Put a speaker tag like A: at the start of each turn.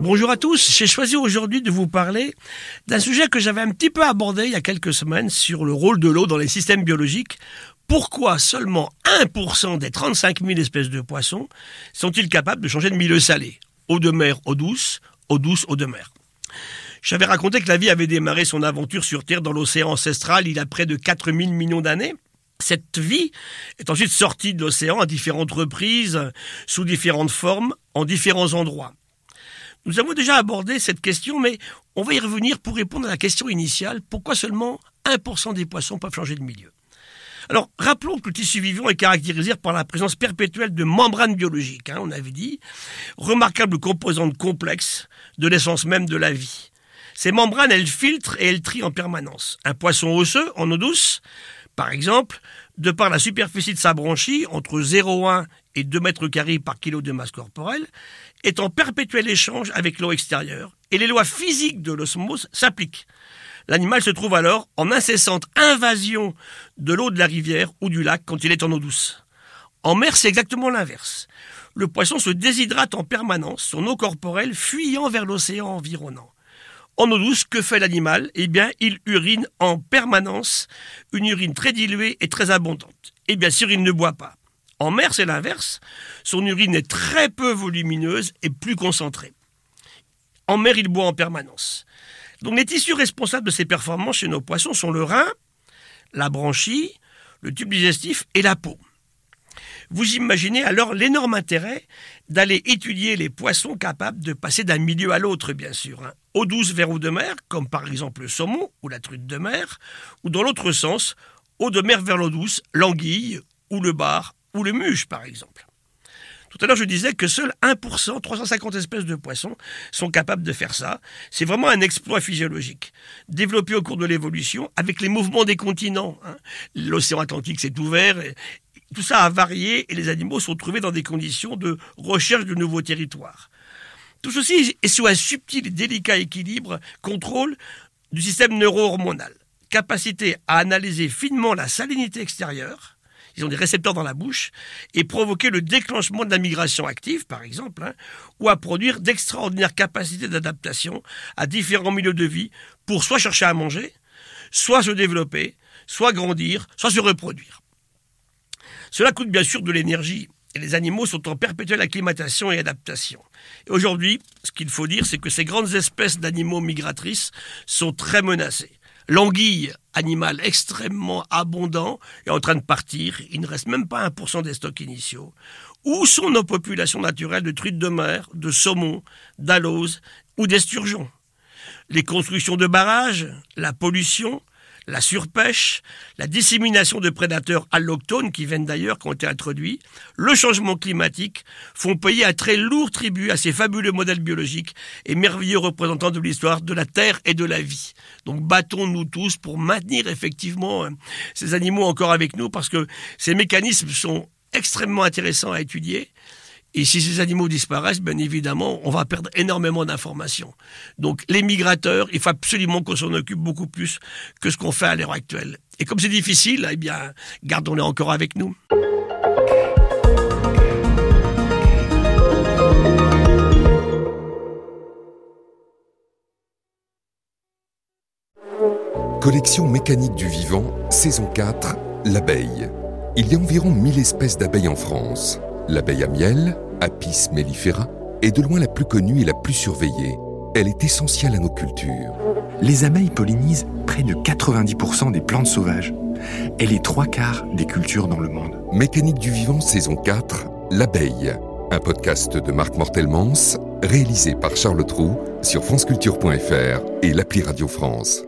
A: Bonjour à tous, j'ai choisi aujourd'hui de vous parler d'un sujet que j'avais un petit peu abordé il y a quelques semaines sur le rôle de l'eau dans les systèmes biologiques. Pourquoi seulement 1% des 35 000 espèces de poissons sont-ils capables de changer de milieu salé? Eau de mer, eau douce, eau douce, eau de mer. J'avais raconté que la vie avait démarré son aventure sur Terre dans l'océan ancestral il y a près de 4000 millions d'années. Cette vie est ensuite sortie de l'océan à différentes reprises, sous différentes formes, en différents endroits. Nous avons déjà abordé cette question, mais on va y revenir pour répondre à la question initiale. Pourquoi seulement 1% des poissons peuvent changer de milieu? Alors, rappelons que le tissu vivant est caractérisé par la présence perpétuelle de membranes biologiques, hein, on avait dit, remarquable composante complexe de l'essence même de la vie. Ces membranes, elles filtrent et elles trient en permanence. Un poisson osseux, en eau douce, par exemple, de par la superficie de sa branchie, entre 0,1 et 2 mètres carrés par kilo de masse corporelle, est en perpétuel échange avec l'eau extérieure, et les lois physiques de l'osmose s'appliquent. L'animal se trouve alors en incessante invasion de l'eau de la rivière ou du lac quand il est en eau douce. En mer, c'est exactement l'inverse. Le poisson se déshydrate en permanence, son eau corporelle fuyant vers l'océan environnant. En eau douce, que fait l'animal? Eh bien, il urine en permanence, une urine très diluée et très abondante. Et bien sûr, il ne boit pas. En mer, c'est l'inverse. Son urine est très peu volumineuse et plus concentrée. En mer, il boit en permanence. Donc les tissus responsables de ces performances chez nos poissons sont le rein, la branchie, le tube digestif et la peau. Vous imaginez alors l'énorme intérêt d'aller étudier les poissons capables de passer d'un milieu à l'autre, bien sûr. Hein. Eau douce vers eau de mer, comme par exemple le saumon ou la truite de mer, ou dans l'autre sens, eau de mer vers l'eau douce, l'anguille ou le bar ou le muche, par exemple. Tout à l'heure, je disais que seuls 1%, 350 espèces de poissons, sont capables de faire ça. C'est vraiment un exploit physiologique, développé au cours de l'évolution avec les mouvements des continents. Hein. L'océan Atlantique s'est ouvert, tout ça a varié et les animaux sont trouvés dans des conditions de recherche de nouveaux territoires. Tout ceci est sous un subtil et délicat équilibre, contrôle du système neuro-hormonal. Capacité à analyser finement la salinité extérieure, ils ont des récepteurs dans la bouche, et provoquer le déclenchement de la migration active, par exemple, hein, ou à produire d'extraordinaires capacités d'adaptation à différents milieux de vie pour soit chercher à manger, soit se développer, soit grandir, soit se reproduire. Cela coûte bien sûr de l'énergie et les animaux sont en perpétuelle acclimatation et adaptation. Aujourd'hui, ce qu'il faut dire, c'est que ces grandes espèces d'animaux migratrices sont très menacées. L'anguille, animal extrêmement abondant, est en train de partir. Il ne reste même pas 1% des stocks initiaux. Où sont nos populations naturelles de truites de mer, de saumons, d'aloses ou d'esturgeons Les constructions de barrages, la pollution, la surpêche, la dissémination de prédateurs alloctones qui viennent d'ailleurs, qui ont été introduits, le changement climatique font payer un très lourd tribut à ces fabuleux modèles biologiques et merveilleux représentants de l'histoire de la Terre et de la vie. Donc battons-nous tous pour maintenir effectivement euh, ces animaux encore avec nous parce que ces mécanismes sont extrêmement intéressants à étudier et si ces animaux disparaissent, bien évidemment, on va perdre énormément d'informations. Donc les migrateurs, il faut absolument qu'on s'en occupe beaucoup plus que ce qu'on fait à l'heure actuelle. Et comme c'est difficile, eh bien, gardons-les encore avec nous.
B: Collection mécanique du vivant, saison 4, l'abeille. Il y a environ 1000 espèces d'abeilles en France. L'abeille à miel, Apis mellifera, est de loin la plus connue et la plus surveillée. Elle est essentielle à nos cultures.
C: Les abeilles pollinisent près de 90% des plantes sauvages et les trois quarts des cultures dans le monde.
B: Mécanique du vivant, saison 4, L'abeille. Un podcast de Marc Mortelmans, réalisé par Charles Trou sur franceculture.fr et l'appli Radio France.